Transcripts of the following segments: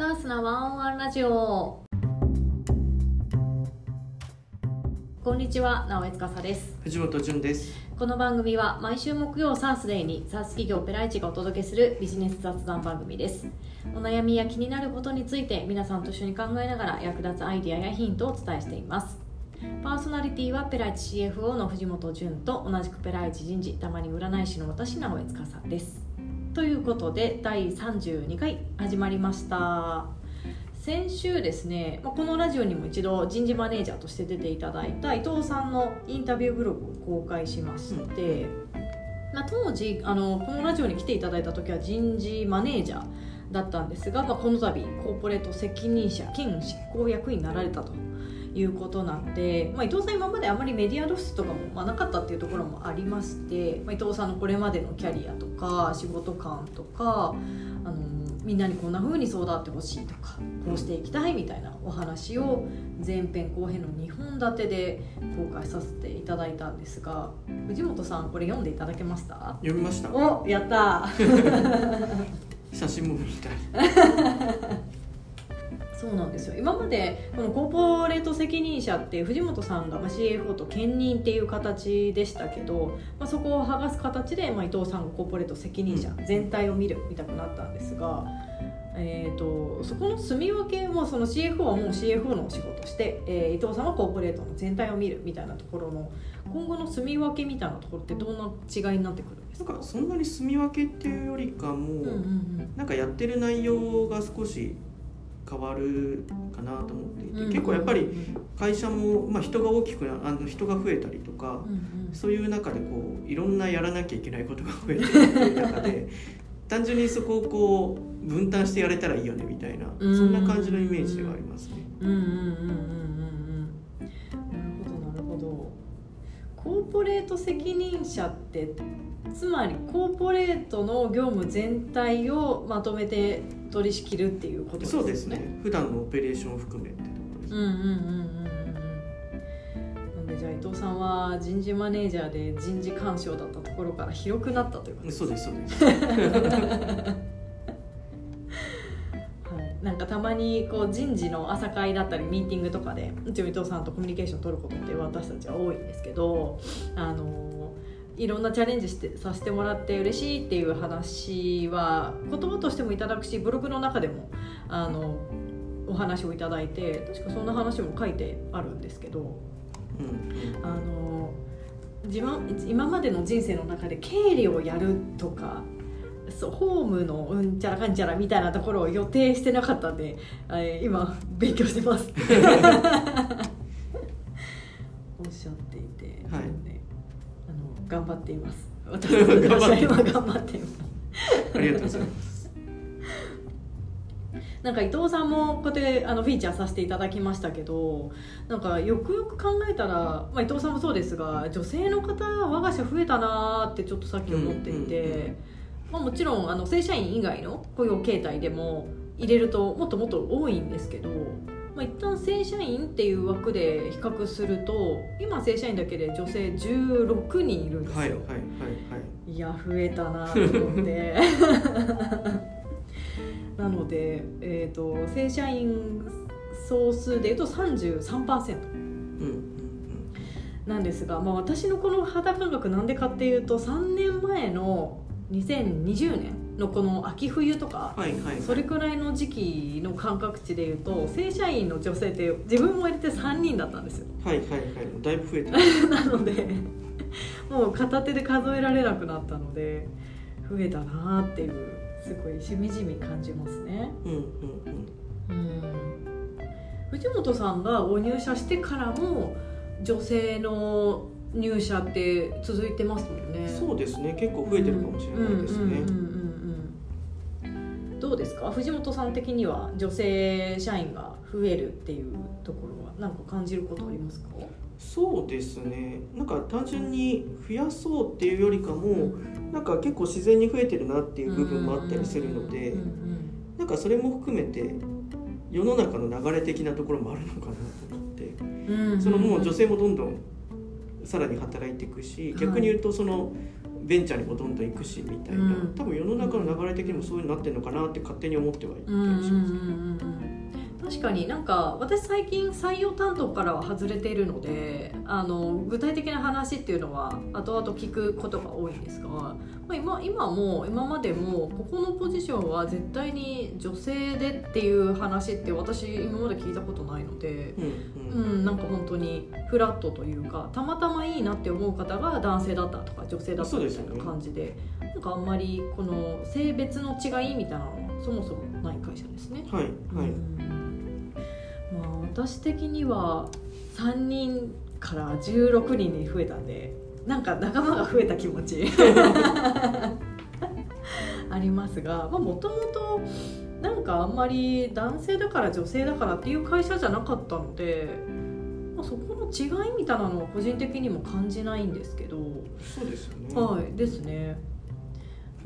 サースなワンワンラジオ。こんにちは直江司です。藤本潤です。この番組は毎週木曜サースデーにサース企業ペライチがお届けするビジネス雑談番組です。お悩みや気になることについて皆さんと一緒に考えながら役立つアイデアやヒントをお伝えしています。パーソナリティはペライチ CFO の藤本潤と同じくペライチ人事たまに占い師の私直江司ですということで第32回始まりました。先週ですねこのラジオにも一度人事マネージャーとして出ていただいた伊藤さんのインタビューブログを公開しまして、まあ、当時あのこのラジオに来ていただいた時は人事マネージャーだったんですが、まあ、この度コーポレート責任者兼執行役員になられたと。いうことなんで、まあ、伊藤さん今まであまりメディア露出とかも、まあ、なかったっていうところもありまして、まあ、伊藤さんのこれまでのキャリアとか仕事観とかあのみんなにこんな風に育ってほしいとかこうしていきたいみたいなお話を前編後編の2本立てで公開させていただいたんですが藤本さんこれ読んでいただけました？読みました。おやった 写真も見たい そうなんですよ。今までこのコーポレート責任者って藤本さんがまあ CFO と兼任っていう形でしたけど、まあ、そこを剥がす形で、まあ、伊藤さんがコーポレート責任者全体を見るみたくなったんですが、えー、とそこの住み分けもその CFO はもう CFO のお仕事して、えー伊藤さんはコーポレートの全体を見るみたいなところの今後の住み分けみたいなところってどんな違いになってくるんですか？なんかそんなに住み分けっていうよりかも、うんうんうん。なんかやってる内容が少し変わるかなと思っていて、うん。結構やっぱり会社も、まあ、人が大きくなあの人が増えたりとか、そういう中でこういろんなやらなきゃいけないことが増えていくっていう中で 単純にそこをこう分担してやれたらいいよねみたいな、うん。そんな感じのイメージではありますね。うんうんうんうんうんうん。なるほどなるほど。コーポレート責任者ってつまりコーポレートの業務全体をまとめて取り仕切るっていうことですね。そうですね。普段のオペレーションを含めってうんうんうんうんなんでじゃあ伊藤さんは人事マネージャーで人事干渉だったところから広くなったということですそうですそうです。はい、なんかたまにこう人事の朝会だったりミーティングとかでうちの伊藤さんとコミュニケーション取ることって私たちは多いんですけどあのいろんなチャレンジしてさせてもらって嬉しいっていう話は言葉としてもいただくしブログの中でもあのお話をいただいて確かそんな話も書いてあるんですけどうんあの自分今までの人生の中で経理をやるとかそうホームのうんちゃらかんちゃらみたいなところを予定してなかったんで、えー今勉強してます 頑張っています。私は今頑張っています。ありがとうございます。なんか伊藤さんもこうやってあのフィーチャーさせていただきましたけどなんかよくよく考えたら、まあ、伊藤さんもそうですが女性の方我が社増えたなーってちょっとさっき思っていて、まあ、もちろんあの正社員以外の雇用形態でも入れるともっともっと多いんですけど、まあ、一旦正社員っていう枠で比較すると今正社員だけで女性16人いるんですよ。はいはいはいはい。いや増えたなと思って。なので、えー、と正社員総数でいうと33%うんうんなんですが、まあ、私のこの肌感覚なんでかっていうと3年前の2020年のこの秋冬とかそれくらいの時期の感覚値でいうと正社員の女性って自分も入れて3人だったんですよ。はいはいはい。だいぶ増えた なのでもう片手で数えられなくなったので増えたなっていうすごいしみじみ感じますね。うんうんうん。うん。藤本さんがご入社してからも女性の入社って続いてますもんね。そうですね。結構増えてるかもしれないですね、うんうんうんうんうんどうですか？藤本さん的には女性社員が増えるっていうところは何か感じることありますか？そうですね。なんか単純に増やそうっていうよりかも、なんか結構自然に増えてるなっていう部分もあったりするので、なんかそれも含めて世の中の流れ的なところもあるのかなと思って、そのもう女性もどんどんさらに働いていくし、はい逆に言うとそのベンチャーにもどんどん行くしみたいな、うん。多分世の中の流れ的にもそういうになってるのかなって勝手に思ってはいたりします、うん確かになんか私最近採用担当からは外れているのであの具体的な話っていうのは後々聞くことが多いんですが、まあ、今今も今までもここのポジションは絶対に女性でっていう話って私今まで聞いたことないので。うんうんうん、なんか本当にフラットというかたまたまいいなって思う方が男性だったとか女性だったみたいな感じでなんかあんまりこの性別の違いみたいなのはそもそもない会社ですね。はいはい、うんまあ、私的には3人から16人に増えたんでなんか仲間が増えた気持ち ありますがもともとなんかあんまり男性だから女性だからっていう会社じゃなかったので、まあ、そこの違いみたいなのは個人的にも感じないんですけど。そうですよね、はいですね。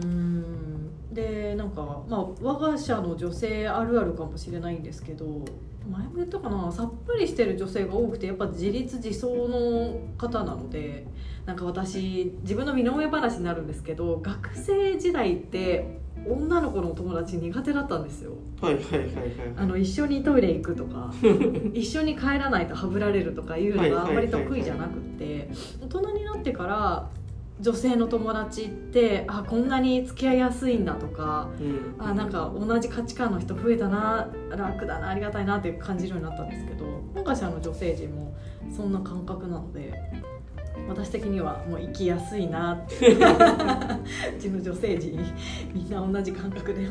うん。でなんかまあ我が社の女性あるあるかもしれないんですけど前も言ったかなさっぱりしてる女性が多くてやっぱ自立自走の方なのでなんか私自分の身の上話になるんですけど学生時代って女の子のお友達苦手だったんですよ。はいはいはいはいあの一緒にトイレ行くとか 一緒に帰らないとはぶられるとかいうのがあんまり得意じゃなくって大人になってから女性の友達ってあこんなに付き合いやすいんだとかうんあなんか同じ価値観の人増えたな楽だなありがたいなって感じるようになったんですけど今回社の女性陣もそんな感覚なので私的にはもう生きやすいなって うちの女性陣みんな同じ感覚で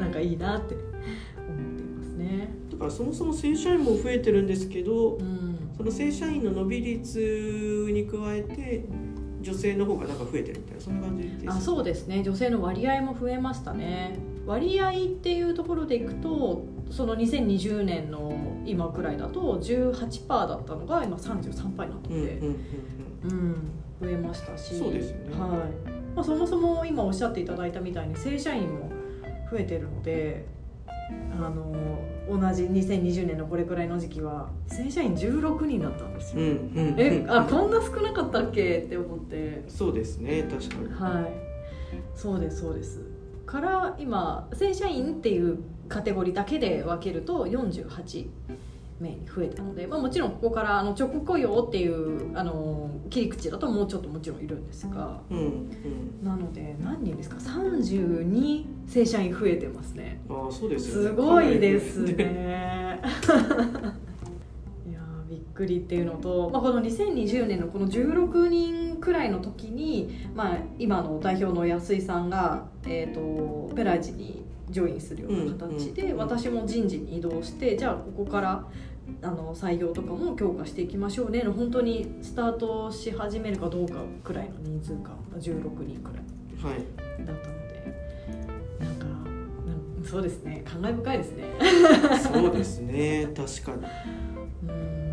なんかいいなって思っていますね。だからそもそも正社員も増えてるんですけどうんその正社員の伸び率に加えて女性の方がなんか増えてるみたいなそんな感じですあそうですね。女性の割合も増えましたね。割合っていうところでいくとその2020年の今くらいだと18%だったのが今33%になったので、うんうんうん。うん増えましたし。そうですよね。はい。まあ、そもそも今おっしゃっていただいたみたいに正社員も増えてるのであの同じ2020年のこれくらいの時期は正社員16人だったんですよ、うんうんうん。えあこんな少なかったっけって思って。そうですね確かに。はい。そうですそうです。から今正社員っていうカテゴリーだけで分けると48名に増えたので、まあ、もちろんここからあの直雇用っていうあの切り口だともうちょっともちろんいるんですがうんうん。なので何人ですか？32正社員増えてますね。ああそうですよね。すごいですね。いやーびっくりっていうのと、まあ、この2020年のこの16人くらいの時に、まあ、今の代表の安井さんが、えー、とペライチにジョインするような形で、私も人事に移動してじゃあここからあの採用とかも強化していきましょうね。の本当にスタートし始めるかどうかくらいの人数感16人くらいはいだったので。なんかなんそうですね。感慨深いですね。そうですね。確かに。うん。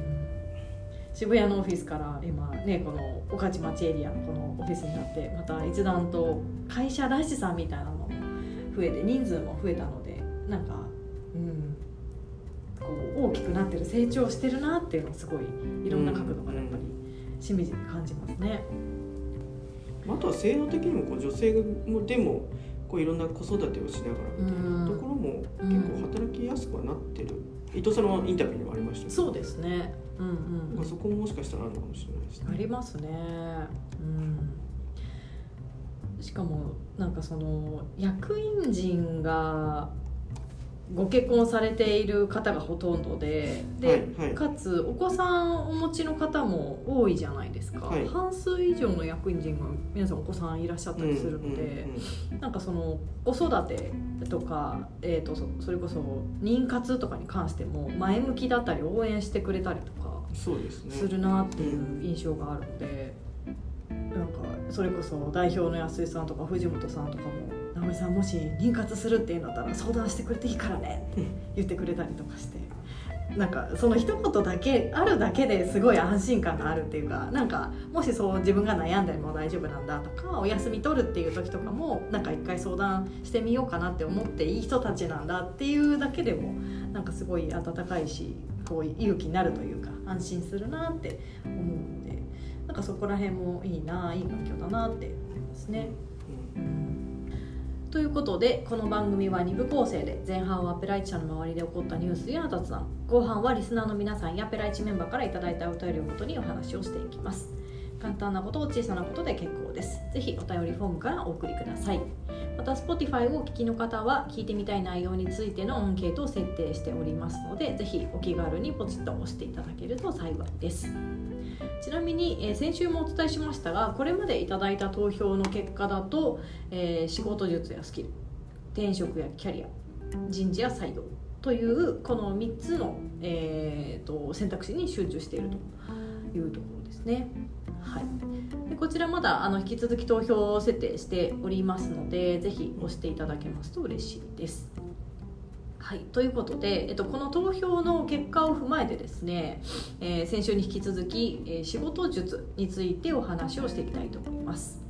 渋谷のオフィスから今ねこの御徒町エリアのこのオフィスになってまた一段と会社らしさみたいなのも増えて人数も増えたのでなんかうんこう大きくなってる成長してるなっていうのをすごいいろんな角度からやっぱりしみじみ感じますね。あとは制度的にもこう女性もでもこういろんな子育てをしながらみたいなところも結構働きやすくはなってる、伊藤さんのインタビューにもありましたそうですね。うんうんまあそこももしかしたらあるのかもしれないですねありますね。うん。しかもなんかその役員陣がご結婚されている方がほとんどで、で、はいはいかつお子さんお持ちの方も多いじゃないですか。はい半数以上の役員陣が皆さんお子さんいらっしゃったりするので。うんうんなんかその子育てとか、えー、とそそれこそ妊活とかに関しても前向きだったり応援してくれたりとかするなっていう印象があるので、なんかそれこそ代表の安井さんとか藤本さんとかも「直美さんもし妊活するっていうんだったら相談してくれていいからね」って言ってくれたりとかして。なんかその一言だけあるだけですごい安心感があるっていうかなんかもしそう自分が悩んでも大丈夫なんだとかお休み取るっていう時とかもなんか一回相談してみようかなって思っていい人たちなんだっていうだけでもなんかすごい温かいしこう勇気になるというか安心するなって思うなんかそこら辺もいいないい環境だなってですね。うん。ということでこの番組は2部構成で前半はペライチ社の周りで起こったニュースや雑談後半はリスナーの皆さんやペライチメンバーからいただいたお便りをもとにお話をしていきます。簡単なこと小さなことで結構です。ぜひお便りフォームからお送りください。また Spotify をお聞きの方は聞いてみたい内容についてのアンケートを設定しておりますのでぜひお気軽にポチッと押していただけると幸いですちなみに、えー先週もお伝えしましたがこれまでいただいた投票の結果だと、えー仕事術やスキル転職やキャリア人事や採用というこの3つの、えーと選択肢に集中しているというところですね。はい、でこちらまだあの引き続き投票設定しておりますのでぜひ押していただけますと嬉しいです。はい、ということで、えっと、この投票の結果を踏まえてですね、えー先週に引き続き、えー仕事術についてお話をしていきたいと思います。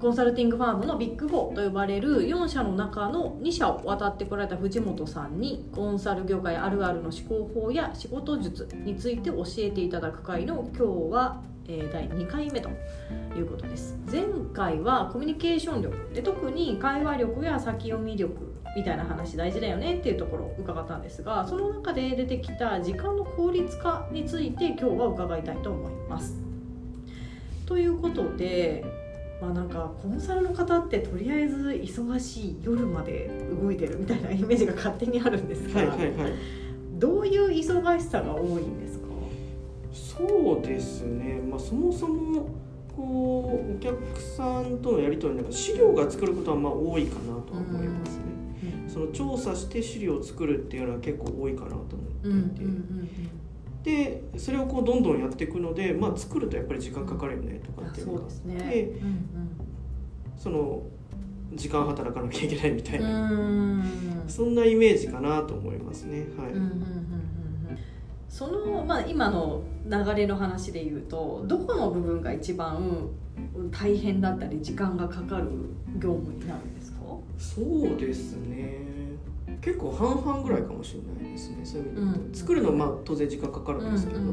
コンサルティングファームのビッグ4と呼ばれる4社の中の2社を渡ってこられた藤本さんにコンサル業界あるあるの思考法や仕事術について教えていただく回の今日は、第2回目ということです前回はコミュニケーション力で特に会話力や先読み力みたいな話大事だよねっていうところを伺ったんですがその中で出てきた時間の効率化について今日は伺いたいと思います。ということでまあなんかコンサルの方ってとりあえず忙しい夜まで動いてるみたいなイメージが勝手にあるんですが、はいはいはいどういう忙しさが多いんですか？そうですね、まあ、そもそもこうお客さんとのやり取りなんか資料が作ることはまあ多いかなとは思いますね。その調査して資料を作るっていうのは結構多いかなと思ってうんうんいて、でそれをこうどんどんやっていくので、まあ、作るとやっぱり時間かかるよねとかっていうのが。そうですね。でうんその時間働かなきゃいけないみたいうんうな、ん。そんなイメージかなと思いますね。はい。うんうんうんうんうん。その、まあ、今の流れの話で言うとどこの部分が一番大変だったり時間がかかる業務になるんですか？そうですね結構半々ぐらいかもしれないですね。そういう意味で言うん。作るのはまあ当然時間かかるんですけど、や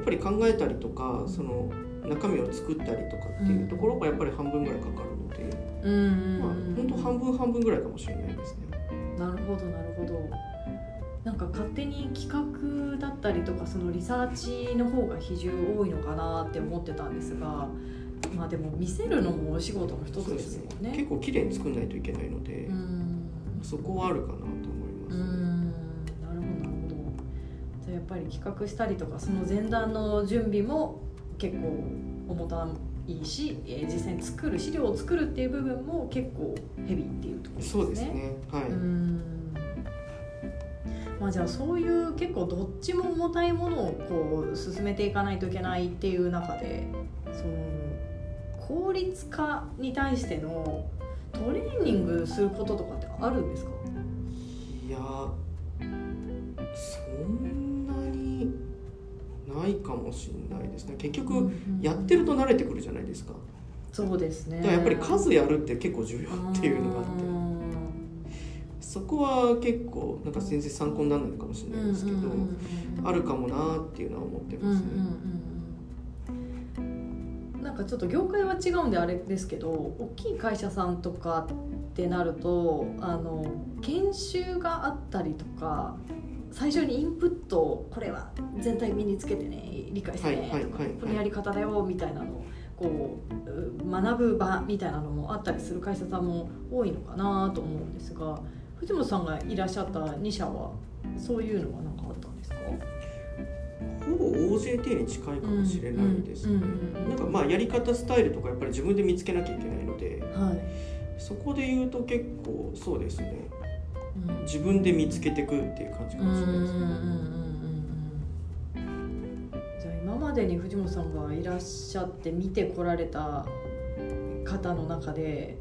っぱり考えたりとかその中身を作ったりとかっていうところがやっぱり半分ぐらいかかるので、うんまあ本当半分半分ぐらいかもしれないですね。なるほどなるほど。なんか勝手に企画だったりとかそのリサーチの方が比重多いのかなって思ってたんですがまあでも見せるのもお仕事の一つですもんね。結構綺麗に作んないといけないので、うん。そこはあるかなうんなるほど。なるほどじゃあやっぱり企画したりとかその前段の準備も結構重たいし、えー実際に作る資料を作るっていう部分も結構ヘビーっていうところですね。そうですね。はい、うん。まあじゃあそういう結構どっちも重たいものをこう進めていかないといけないっていう中でその効率化に対してのトレーニングすることとかってあるんですか？いやそんなにないかもしれないですね。結局やってると慣れてくるじゃないですか。そうですね。だからやっぱり数やるって結構重要っていうのがあって。そこは結構なんか全然参考にならないかもしれないですけど、あるかもなっていうのは思ってますね、なんかちょっと業界は違うんであれですけど大きい会社さんとかってなるとあの研修があったりとか最初にインプットこれは全体身につけてね理解してね、はいはいはいはい。このやり方だよみたいなのをこうう学ぶ場みたいなのもあったりする会社さんも多いのかなと思うんですが藤本さんがいらっしゃった2社はそういうのは何かあったんですか？ほぼ OJT に近いかもしれないですね、なんかまあやり方スタイルとかやっぱり自分で見つけなきゃいけないのではいそこで言うと結構そうですね。うん。自分で見つけてくっていう感じかもしれないですね、じゃあ今までに藤本さんがいらっしゃって見てこられた方の中で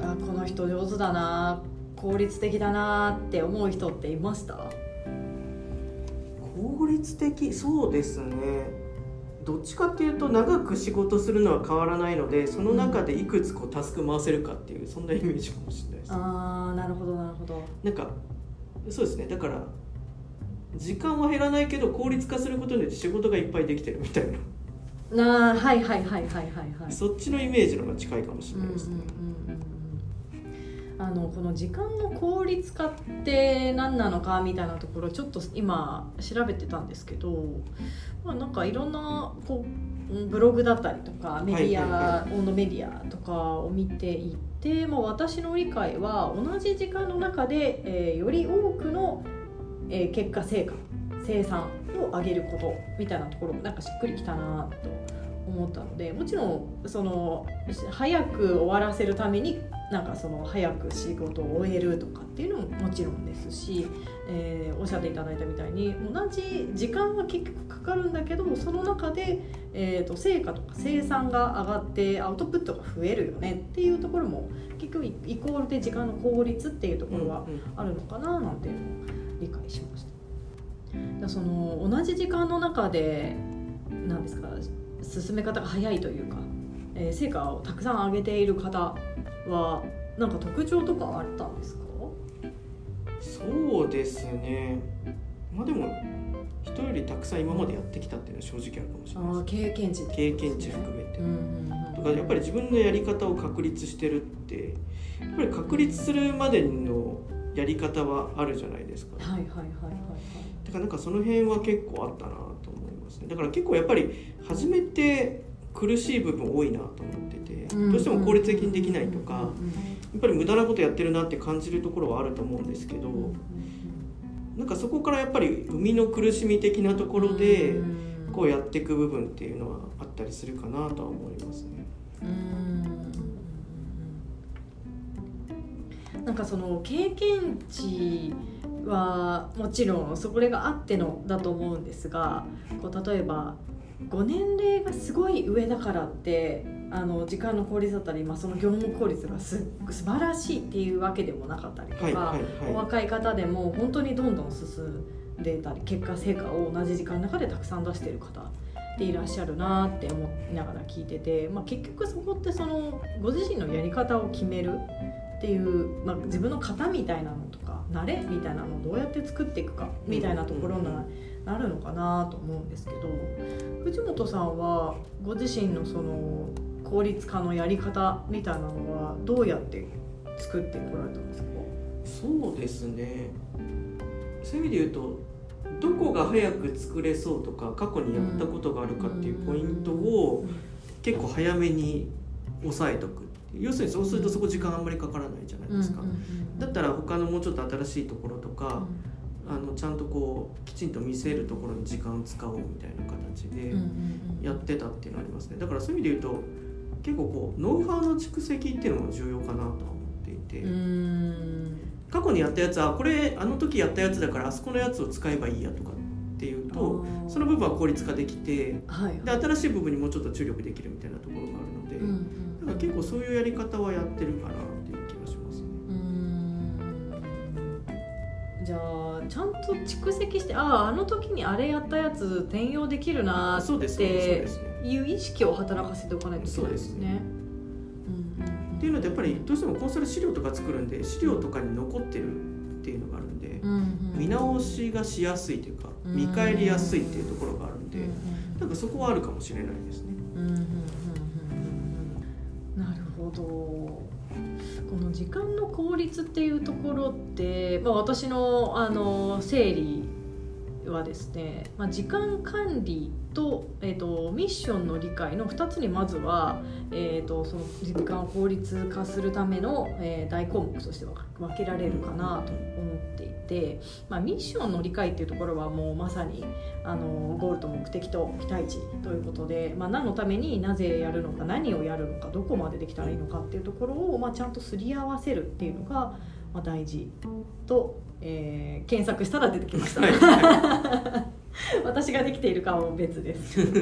あこの人上手だな効率的だなって思う人っていました？効率的そうですねどっちかっていうと長く仕事するのは変わらないのでその中でいくつこうタスク回せるかっていうそんなイメージかもしれないです。あーなるほどなるほど。なんかそうですね。だから時間は減らないけど効率化することによって仕事がいっぱいできてるみたいな。なあはいはいはいはいはいはい。そっちのイメージの方が近いかもしれないですね、うんうんうんうんあのこの時間の効率化って何なのかみたいなところちょっと今調べてたんですけど、まあ、なんかいろんなこうブログだったりとかメディア、はいはいは温度メディアとかを見ていて、まあ、私の理解は同じ時間の中で、えーより多くの、えー結果成果生産を上げることみたいなところもなんかしっくりきたなと思ったのでもちろんその早く終わらせるためになんかその早く仕事を終えるとかっていうのももちろんですし、えーおっしゃっていただいたみたいに同じ時間は結局かかるんだけどその中で、えー、と成果とか生産が上がってアウトプットが増えるよねっていうところも結局イコールで時間の効率っていうところはあるのかななんていうのを理解しました。だその同じ時間の中で何ですか進め方が早いというか、えー成果をたくさん上げている方はなんか特徴とかあったんですか？そうですね。まあでも人よりたくさん今までやってきたっていうのは正直あるかもしれない経験値です経験値含めて、うんうんうん。とかやっぱり自分のやり方を確立してるってやっぱり確立するまでのやり方はあるじゃないですか、はいはいはいはい。だからなんかその辺は結構あったなと思いますね。だから結構やっぱり初めて苦しい部分多いなと思ってて、はいどうしても効率的にできないとか、やっぱり無駄なことやってるなって感じるところはあると思うんですけど、なんかそこからやっぱり生みの苦しみ的なところでうん。こうやっていく部分っていうのはあったりするかなとは思いますね。うん。なんかその経験値はもちろんそれがあってのだと思うんですがこう例えばご年齢がすごい上だからってあの時間の効率だったり、まあ、その業務効率がす素晴らしいっていうわけでもなかったりとか、はいはいおは若い方でも本当にどんどん進んでたり結果成果を同じ時間の中でたくさん出している方っていらっしゃるなって思いながら聞いてて、まあ、結局そこってそのご自身のやり方を決めるっていう、まあ、自分の型みたいなのとか慣れみたいなのをどうやって作っていくかみたいなところにななるのかなと思うんですけど藤本さんはご自身のその効率化のやり方みたいなのはどうやって作ってこられたんですか？そうですね。そういう意味で言うとどこが早く作れそうとか過去にやったことがあるかっていうポイントを結構早めに押さえとく要するにそうするとそこ時間あんまりかからないじゃないですか、だったら他のもうちょっと新しいところとか、あのちゃんとこうきちんと見せるところに時間を使おうみたいな形でやってたっていうのはありますね。だからそういう意味で言うと結構こうノウハウの蓄積っていうのも重要かなとは思っていて、過去にやったやつはこれあの時やったやつだからあそこのやつを使えばいいやとかっていうとその部分は効率化できてはいで新しい部分にもうちょっと注力できるみたいなところがあるので、うんうんだから結構そういうやり方はやってるかなっていう気がしますね。うーん。じゃあちゃんと蓄積してあああの時にあれやったやつ転用できるなそうですねそうです。ねいう意識を働かせておかないといけないですね。っていうのでやっぱりどうしてもコンサル資料とか作るんで資料とかに残ってるっていうのがあるんで、うんうんうん。見直しがしやすいというかうん見返りやすいっていうところがあるんで、うんうん。なんかそこはあるかもしれないですね。時間の効率っていうところって、まあ、私のあの整理はですね、まあ、時間管理と,、えー、とミッションの理解の2つにまずは、えー、とその時間を効率化するための、えー大項目として分けられるかなと思っていて、まあ、ミッションの理解っていうところはもうまさにあのゴールと目的と期待値ということで、まあ、何のためになぜやるのか何をやるのかどこまでできたらいいのかっていうところを、まあ、ちゃんとすり合わせるっていうのが、まあ、大事と、えー検索したら出てきました。はいは 私ができているかは別です。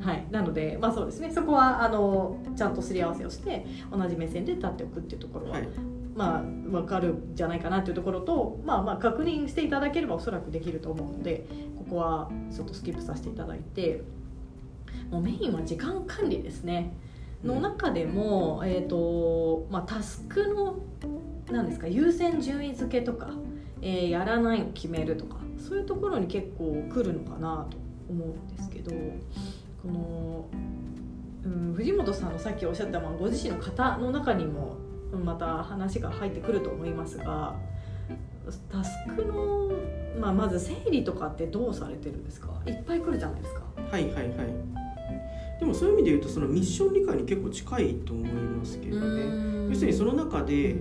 はい、なので、まあそうですね、そこはあのちゃんとすり合わせをして同じ目線で立っておくっていうところは、はいまあ分かるんじゃないかなっていうところと、まあまあ確認していただければおそらくできると思うので、ここはちょっとスキップさせていただいて、もうメインは時間管理ですね。の中でも、えーとまあ、タスクのなんですか優先順位付けとか、えーやらないを決めるとかそういうところに結構来るのかなと思うんですけどこの、うん、藤本さんのさっきおっしゃった、まあ、ご自身の型の中にもまた話が入ってくると思いますがタスクの、まあ、まず整理とかってどうされてるんですか？いっぱい来るじゃないですか。はいはいはい。でもそういう意味で言うとそのミッション理解に結構近いと思いますけどね。要するにその中で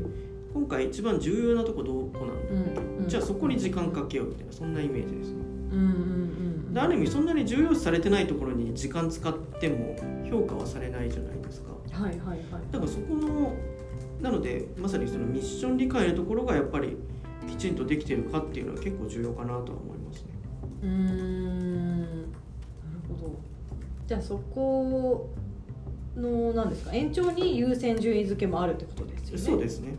今回一番重要なとこどこなんだ、じゃあそこに時間かけようみたいなそんなイメージです。ね、うんうんうん、である意味そんなに重要視されてないところに時間使っても評価はされないじゃないですか。はいはいはい。だからそこのなのでまさにそのミッション理解のところがやっぱりきちんとできてるかっていうのは結構重要かなとは思いますね。うん。なるほど。じゃあそこの何ですか？延長に優先順位付けもあるってことですよね。そうですね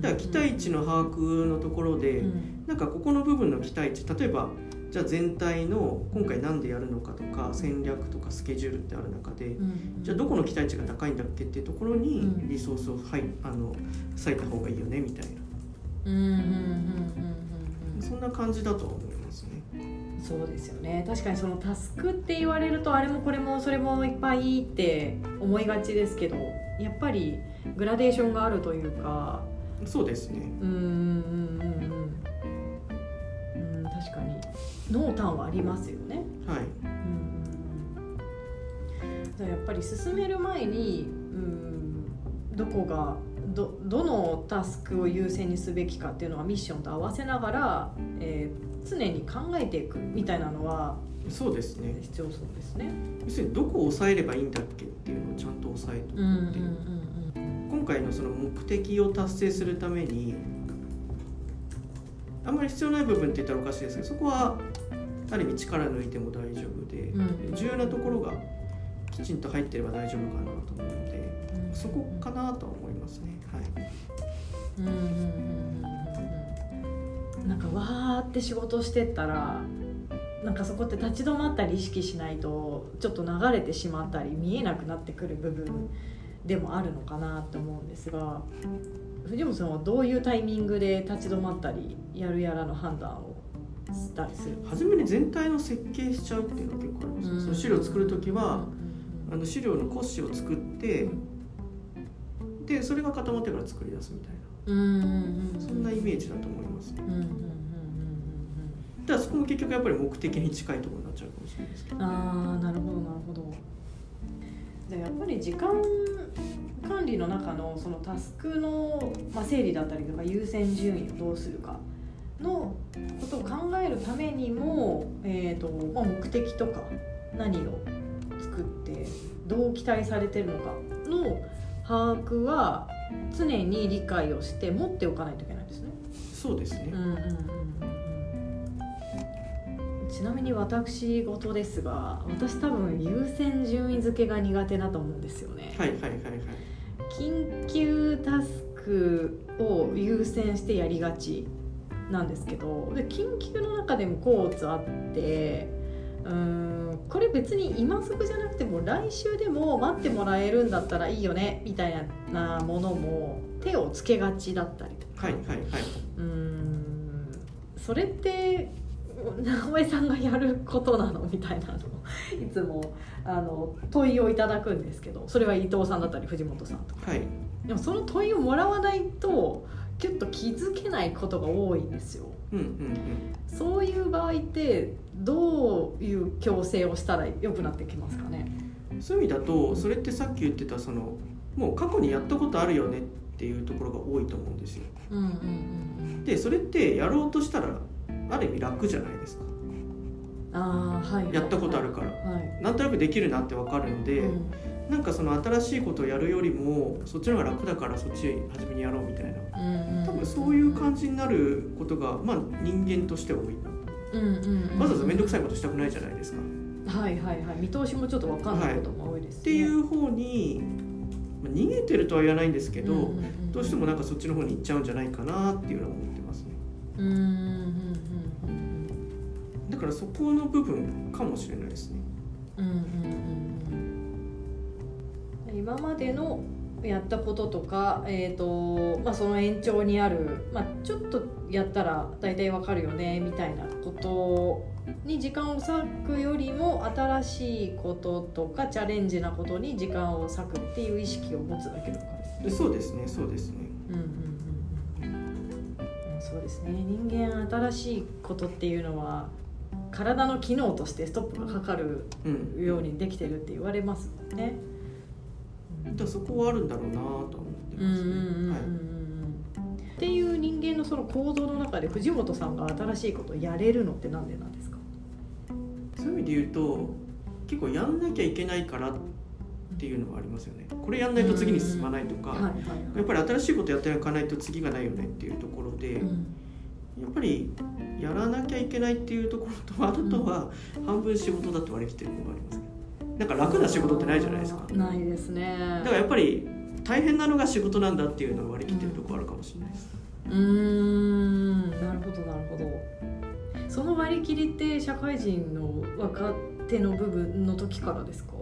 だから期待値の把握のところで、うん、なんかここの部分の期待値例えばじゃあ全体の今回何でやるのかとか戦略とかスケジュールってある中で、うん、じゃあどこの期待値が高いんだっけっていうところにリソースを、はい、あの割いた方がいいよねみたいな。そんな感じだと思いますね。そうですよね。確かにそのタスクって言われるとあれもこれもそれもいっぱいって思いがちですけどやっぱりグラデーションがあるというか。そうですね。うんうんうんうん。確かに。濃淡はありますよね。はい。うんやっぱり進める前にうんどこがどどのタスクを優先にすべきかっていうのはミッションと合わせながら、えー、常に考えていくみたいなのはそうですね。必要そうですね。要するにどこを抑えればいいんだっけっていうのをちゃん抑えとくって、うんう、今回のその目的を達成するためにあんまり必要ない部分って言ったらおかしいですけどそこはある意味力抜いても大丈夫で、うん、重要なところがきちんと入ってれば大丈夫かなと思うので、うん、そこかなと思いますね。はいうん、なんかわーって仕事してたらなんかそこって立ち止まったり意識しないとちょっと流れてしまったり見えなくなってくる部分でもあるのかなと思うんですが藤本さんはどういうタイミングで立ち止まったりやるやらの判断をしたりする？初めに全体の設計しちゃうっていうのは結構あります、うん、その資料を作る時は、あの資料の骨子を作って、でそれが固まってから作り出すみたいな、そんなイメージだと思いますね。だからそこも結局やっぱり目的に近いところになっちゃうかもしれないですけど。ああなるほどなるほど。じゃやっぱり時間管理の中のそのタスクの、まあ、整理だったりとか優先順位をどうするかのことを考えるためにも、えーとまあ、目的とか何を作ってどう期待されてるのかの把握は常に理解をして持っておかないといけないですね。そうですね、うんうんうんちなみに私事ですが私多分優先順位付けが苦手だと思うんですよね。はいはいはいはい。緊急タスクを優先してやりがちなんですけどで緊急の中でもコーツあってうんこれ別に今すぐじゃなくても来週でも待ってもらえるんだったらいいよねみたいなものも手をつけがちだったりとか。はいはいはい、うんそれって 直江さんがやることなのみたいなのをいつも。あの問いをいただくんですけどそれは伊藤さんだったり藤本さんとか、はい、でもその問いをもらわないときゅっと気づけないことが多いんですよ。うんうんうん、そういう場合ってどういう矯正をしたら良くなってきますかね？そういう意味だとそれってさっき言ってたそのもう過去にやったことあるよねっていうところが多いと思うんですよ。うんうんうん、でそれってやろうとしたらある意味楽じゃないですか。あはい、やったことあるから、はい、なんとなくできるなって分かるので、うん、なんかその新しいことをやるよりもそっちの方が楽だからそっち初めにやろうみたいな、多分そういう感じになることが、まあ、人間としては多いな、うんうんわざわざ面倒くさいことしたくないじゃないですか。はいはいはい。見通しもちょっと分かんないことも多いです、ね。はい、っていう方に、まあ、逃げてるとは言わないんですけど、うんうんうん、どうしてもなんかそっちの方に行っちゃうんじゃないかなっていうのは思ってますね。うんうんからそこの部分かもしれないですね。うんうんうん、今までのやったこととか、えーとまあ、その延長にある、まあ、ちょっとやったら大体わかるよねみたいなことに時間を割くよりも新しいこととかチャレンジなことに時間を割くっていう意識を持つだけのか。でそうですねそうですね。うんうんうんうん。そうですね。人間新しいことっていうのは体の機能としてストップがかかるうん。ようにできてるって言われますもんね。だからそこはあるんだろうなとは思ってうんうんますはい。っていう人間のその行動の中で藤本さんが新しいことをやれるのってなんでなんですか？そういう意味で言うと結構やんなきゃいけないからっていうのはありますよね。これやんないと次に進まないとか、やっぱり新しいことやっていかないと次がないよねっていうところで、うんやっぱりやらなきゃいけないっていうところとあとは半分仕事だと割り切ってるのがありますけどなんか楽な仕事ってないじゃないですか。だないですね。からやっぱり大変なのが仕事なんだっていうのを割り切ってるところあるかもしれないです、うーんなるほどなるほど。その割り切りって社会人の若手の部分の時からですか？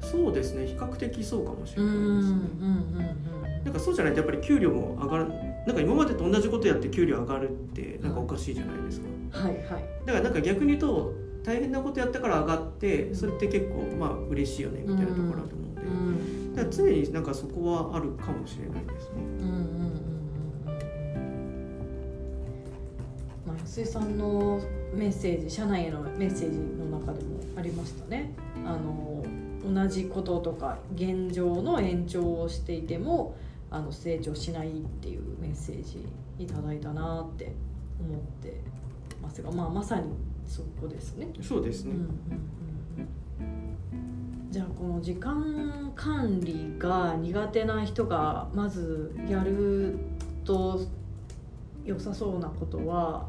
そうですね比較的そうかもしうれないですね、んうんうんなんかそうじゃないとやっぱり給料も上がるなんか今までと同じことやって給料上がるってなんかおかしいじゃないですか。うんはいはい。だからなんか逆に言うと大変なことやったから上がってそれって結構まあ嬉しいよねみたいなところだと思うんで、うん。だから常になんかそこはあるかもしれないですね。うんうんうんうん。まあ安井さんのメッセージ社内へのメッセージの中でもありましたね。あの同じこととか現状の延長をしていてもあの成長しないっていうメッセージいただいたなって思ってますが、まあ、まさにそこですね。そうですね、うんうんうんうんじゃあこの時間管理が苦手な人がまずやると良さそうなことは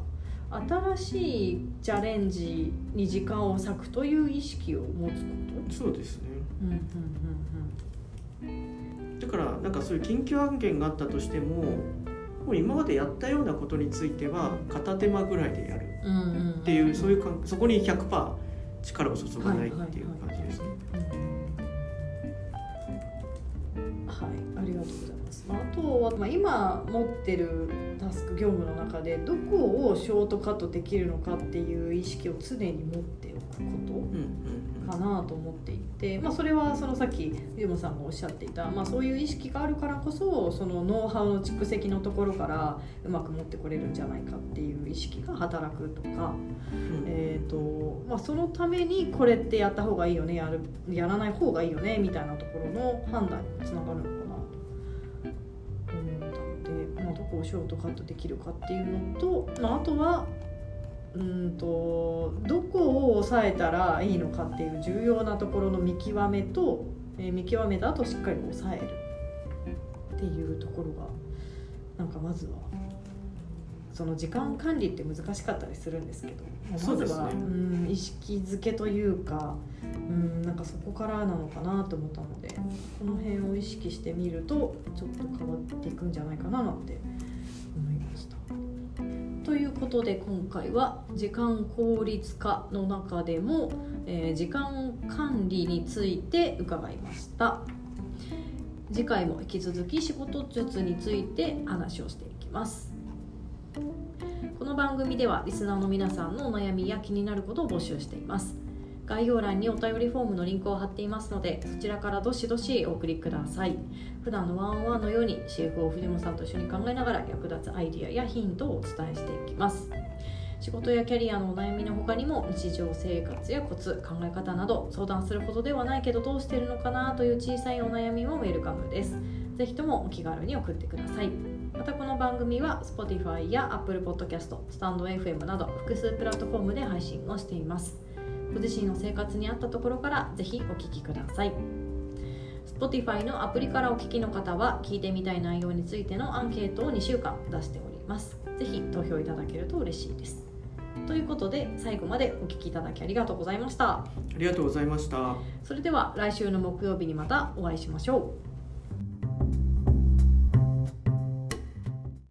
新しいチャレンジに時間を割くという意識を持つこと？そうですねうんうんうんだからなんかそういう緊急案件があったとしてももう今までやったようなことについては片手間ぐらいでやるうんうんうんっていうそういうかそこに100%力を注がないっていう感じですね、はい、ありがとうございます。まあ、あとは、まあ、今持ってるタスク業務の中でどこをショートカットできるのかっていう意識を常に持ってことかなと思っていて、まあ、それはそのさっきユモさんがおっしゃっていた、まあ、そういう意識があるからこそそのノウハウの蓄積のところからうまく持ってこれるんじゃないかっていう意識が働くとか。うんうんえーとまあ、そのためにこれってやった方がいいよねやるやらない方がいいよねみたいなところの判断につながるのかなと思ったので、まあ、どこをショートカットできるかっていうのと、まあ、あとはうんとどこを抑えたらいいのかっていう重要なところの見極めと、えー見極めた後しっかり抑えるっていうところがなんかまずはその時間管理って難しかったりするんですけどまずは、ねうん意識づけというかうんなんかそこからなのかなと思ったのでこの辺を意識してみるとちょっと変わっていくんじゃないかななんて。ということで今回は時間効率化の中でも、えー時間管理について伺いました。次回も引き続き仕事術について話をしていきます。この番組ではリスナーの皆さんのお悩みや気になることを募集しています。概要欄にお便りフォームのリンクを貼っていますのでそちらからどしどしお送りください。普段のワンオンワンのように CFO 藤本さんと一緒に考えながら役立つアイディアやヒントをお伝えしていきます。仕事やキャリアのお悩みの他にも日常生活やコツ考え方など相談するほどではないけどどうしてるのかなという小さいお悩みもウェルカムです。ぜひともお気軽に送ってください。またこの番組は Spotify や Apple Podcast、スタンド FM など複数プラットフォームで配信をしています。ご自身の生活に合ったところからぜひお聞きください。Spotify のアプリからお聞きの方は聞いてみたい内容についてのアンケートを2週間出しております。ぜひ投票いただけると嬉しいです。ということで最後までお聞きいただきありがとうございました。ありがとうございました。それでは来週の木曜日にまたお会いしましょう